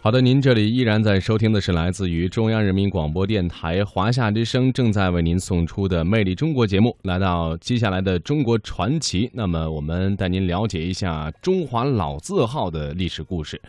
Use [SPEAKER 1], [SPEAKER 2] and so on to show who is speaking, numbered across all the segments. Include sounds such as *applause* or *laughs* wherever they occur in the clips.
[SPEAKER 1] 好的，您这里依然在收听的是来自于中央人民广播电台华夏之声正在为您送出的《魅力中国》节目。来到接下来的中国传奇，那么我们带您了解一下中华老字号的历史故事。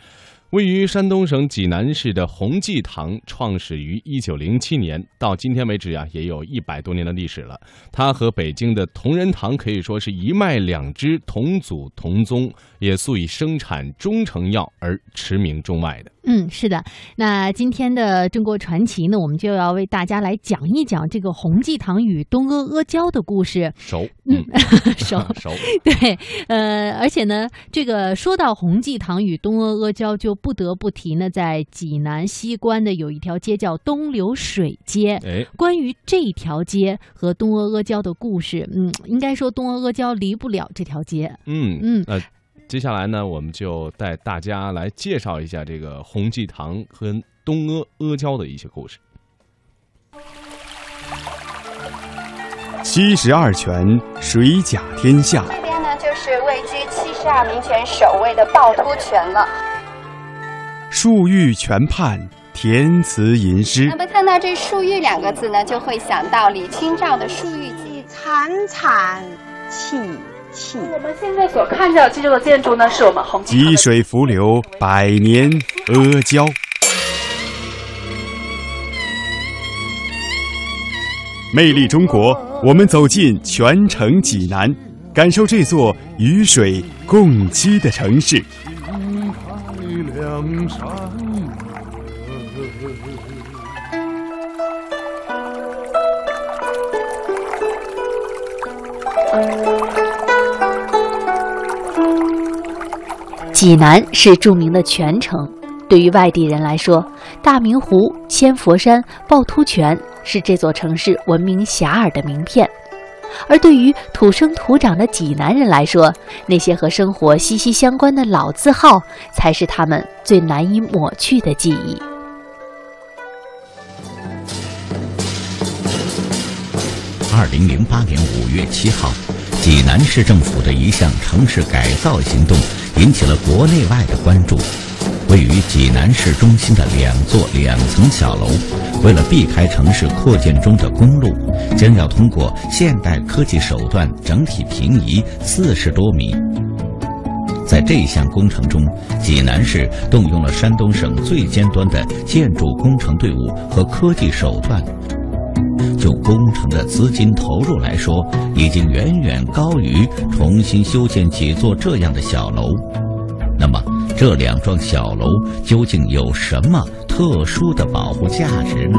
[SPEAKER 1] 位于山东省济南市的洪济堂，创始于一九零七年，到今天为止呀，也有一百多年的历史了。它和北京的同仁堂可以说是一脉两支，同祖同宗，也素以生产中成药而驰名中外的。
[SPEAKER 2] 嗯，是的。那今天的中国传奇呢，我们就要为大家来讲一讲这个洪济堂与东阿阿胶的故事。
[SPEAKER 1] 熟，
[SPEAKER 2] 嗯，*laughs* 熟 *laughs*
[SPEAKER 1] 熟。*laughs*
[SPEAKER 2] 对，呃，而且呢，这个说到洪济堂与东阿阿胶，就不得不提呢，在济南西关的有一条街叫东流水街。
[SPEAKER 1] 哎，
[SPEAKER 2] 关于这条街和东阿阿胶的故事，嗯，应该说东阿阿胶离不了这条街。
[SPEAKER 1] 嗯
[SPEAKER 2] 嗯，
[SPEAKER 1] 那接下来呢，我们就带大家来介绍一下这个洪济堂和东阿阿胶的一些故事。
[SPEAKER 3] 七十二泉，水甲天下。
[SPEAKER 4] 这边呢，就是位居七十二名泉首位的趵突泉了。
[SPEAKER 3] 漱玉泉畔，填词吟诗
[SPEAKER 4] 那。么看到这“漱玉”两个字呢，就会想到李清照的《漱玉记》。
[SPEAKER 5] 惨惨戚戚。
[SPEAKER 6] 我们现在所看到这座建筑呢，是我们洪济堂的
[SPEAKER 3] 积水伏流，百年阿胶。魅力中国，我们走进全城济南，感受这座与水共栖的城市。
[SPEAKER 2] 济南是著名的泉城，对于外地人来说，大明湖、千佛山、趵突泉是这座城市闻名遐迩的名片；而对于土生土长的济南人来说，那些和生活息息相关的老字号，才是他们最难以抹去的记忆。
[SPEAKER 7] 二零零八年五月七号，济南市政府的一项城市改造行动引起了国内外的关注。位于济南市中心的两座两层小楼，为了避开城市扩建中的公路，将要通过现代科技手段整体平移四十多米。在这项工程中，济南市动用了山东省最尖端的建筑工程队伍和科技手段。就工程的资金投入来说，已经远远高于重新修建几座这样的小楼。那么，这两幢小楼究竟有什么特殊的保护价值呢？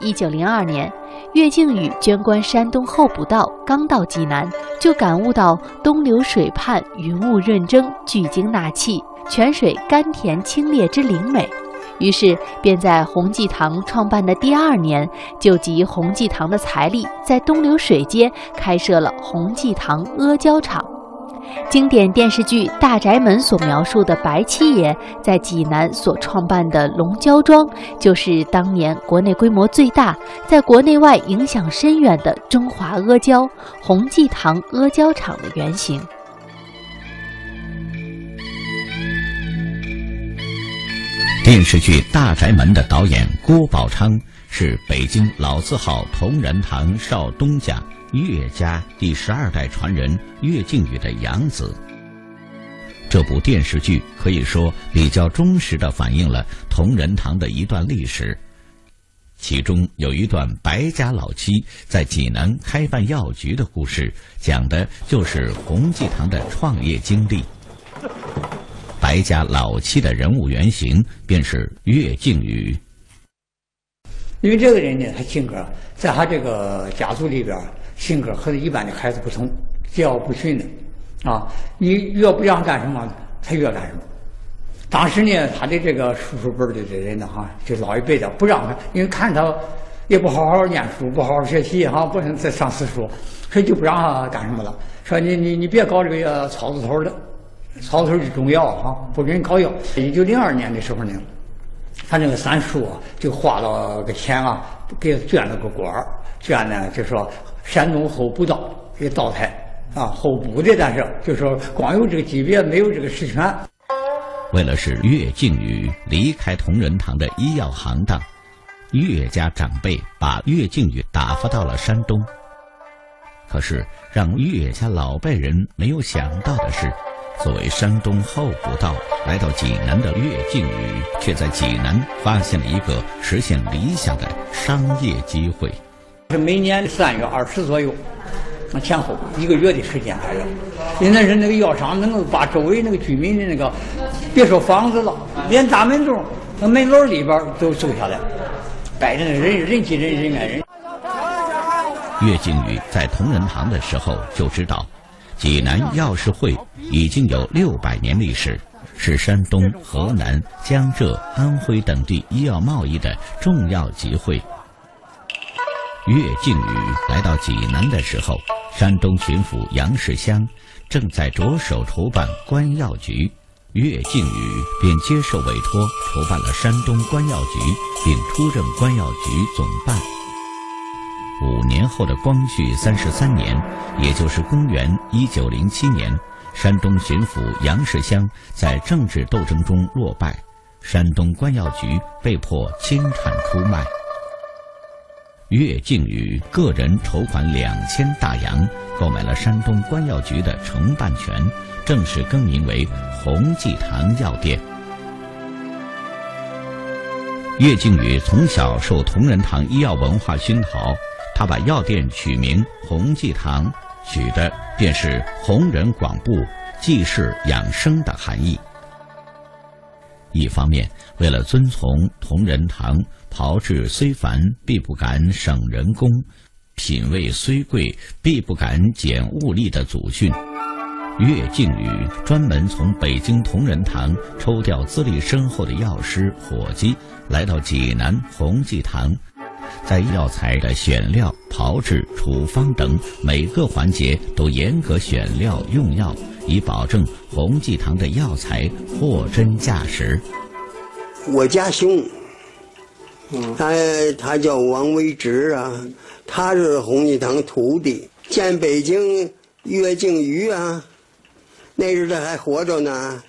[SPEAKER 2] 一九零二年，岳靖宇捐官山东候补道，刚到济南，就感悟到东流水畔云雾润蒸，聚精纳气，泉水甘甜清冽之灵美。于是，便在洪济堂创办的第二年，就集洪济堂的财力，在东流水街开设了洪济堂阿胶厂。经典电视剧《大宅门》所描述的白七爷在济南所创办的龙胶庄，就是当年国内规模最大、在国内外影响深远的中华阿胶洪济堂阿胶厂的原型。
[SPEAKER 7] 电视剧《大宅门》的导演郭宝昌是北京老字号同仁堂少东家岳家第十二代传人岳靖宇的养子。这部电视剧可以说比较忠实地反映了同仁堂的一段历史，其中有一段白家老七在济南开办药局的故事，讲的就是洪济堂的创业经历。白家老七的人物原型便是岳靖宇。
[SPEAKER 8] 因为这个人呢，他性格在他这个家族里边，性格和一般的孩子不同，桀骜不驯的，啊，你越不让干什么，他越干什么。当时呢，他的这个叔叔辈的这人呢，哈，就老一辈的不让他，因为看他也不好好念书，不好好学习，哈，不能再上私塾，所以就不让他干什么了。说你你你别搞这个草字头的。草头是中药哈，不给人搞药。一九零二年的时候呢，他那个三叔啊，就花了个钱啊，给捐了个官儿，捐呢就说山东候补道给道台啊，后补的，但是就说光有这个级别，没有这个实权。
[SPEAKER 7] 为了使岳靖宇离开同仁堂的医药行当，岳家长辈把岳靖宇打发到了山东。可是，让岳家老辈人没有想到的是，作为山东候补道来到济南的岳靖宇，却在济南发现了一个实现理想的商业机会。
[SPEAKER 8] 是每年三月二十左右。那前后一个月的时间还要，现在是那个药商能够把周围那个居民的那个，别说房子了，连大门洞、那门楼里边都走下来，摆着人人挤人，人挨人。
[SPEAKER 7] 岳靖宇在同仁堂的时候就知道，济南药师会已经有六百年历史，是山东、河南、江浙、安徽等地医药贸易的重要集会。岳靖宇来到济南的时候。山东巡抚杨世襄正在着手筹办官药局，岳靖宇便接受委托筹办了山东官药局，并出任官药局总办。五年后的光绪三十三年，也就是公元一九零七年，山东巡抚杨世襄在政治斗争中落败，山东官药局被迫清产出卖。岳靖宇个人筹款两千大洋，购买了山东官药局的承办权，正式更名为洪济堂药店。岳靖宇从小受同仁堂医药文化熏陶，他把药店取名弘济堂，取的便是弘仁广布、济世养生的含义。一方面，为了遵从同仁堂。炮制虽繁，必不敢省人工；品味虽贵，必不敢减物力的祖训。岳靖宇专门从北京同仁堂抽调资历深厚的药师、伙计，来到济南弘济堂，在药材的选料、炮制、处方等每个环节都严格选料用药，以保证弘济堂的药材货真价实。
[SPEAKER 9] 我家兄。他他叫王维直啊，他是弘济堂徒弟，见北京岳靖瑜啊，那时他还活着呢。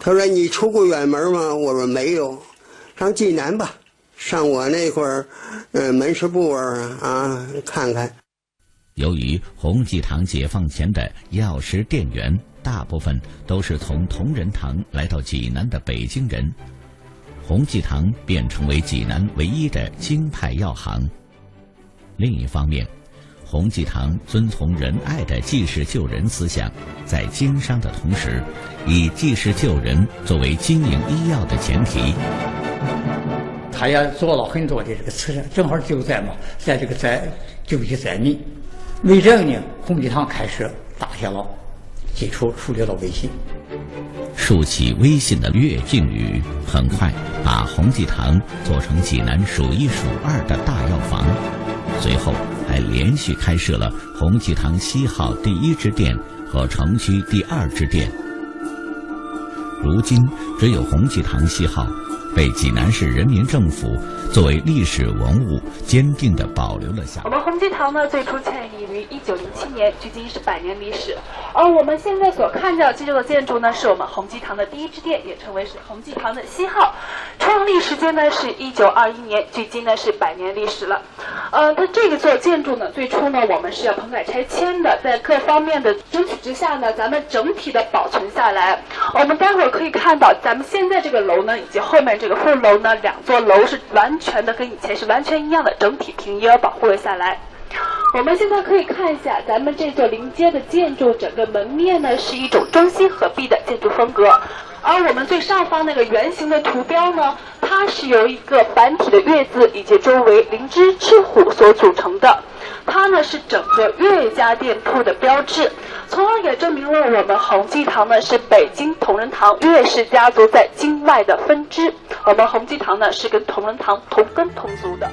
[SPEAKER 9] 他说：“你出过远门吗？”我说：“没有。”上济南吧，上我那块儿，呃，门市部啊啊，看看。
[SPEAKER 7] 由于弘济堂解放前的药师店员大部分都是从同仁堂来到济南的北京人。弘济堂便成为济南唯一的京派药行。另一方面，弘济堂遵从仁爱的济世救人思想，在经商的同时，以济世救人作为经营医药的前提。
[SPEAKER 8] 他也做了很多的这个慈善，正好救灾嘛，在这个灾救济灾民。为这个呢，弘济堂开始打下了基础，树立了威信。
[SPEAKER 7] 竖起威信的岳靖宇，很快把弘济堂做成济南数一数二的大药房，随后还连续开设了弘济堂西号第一支店和城区第二支店。如今，只有弘济堂西号。被济南市人民政府作为历史文物坚定地保留了下来。
[SPEAKER 6] 我们弘济堂呢，最初建立于一九零七年，距今是百年历史。而我们现在所看到这座建筑呢，是我们弘济堂的第一支店，也称为是弘济堂的西号。创立时间呢是一九二一年，距今呢是百年历史了。呃，它这个座建筑呢，最初呢我们是要棚改拆迁的，在各方面的争取之下呢，咱们整体的保存下来。我们待会儿可以看到，咱们现在这个楼呢，以及后面。这个副楼呢，两座楼是完全的跟以前是完全一样的，整体平移而保护了下来。我们现在可以看一下咱们这座临街的建筑，整个门面呢是一种中西合璧的建筑风格。而我们最上方那个圆形的图标呢，它是由一个繁体的月字以及周围灵芝赤虎所组成的。它呢是整个岳家店铺的标志，从而也证明了我们弘济堂呢是北京同仁堂岳氏家族在京外的分支。我们弘济堂呢是跟同仁堂同根同族的。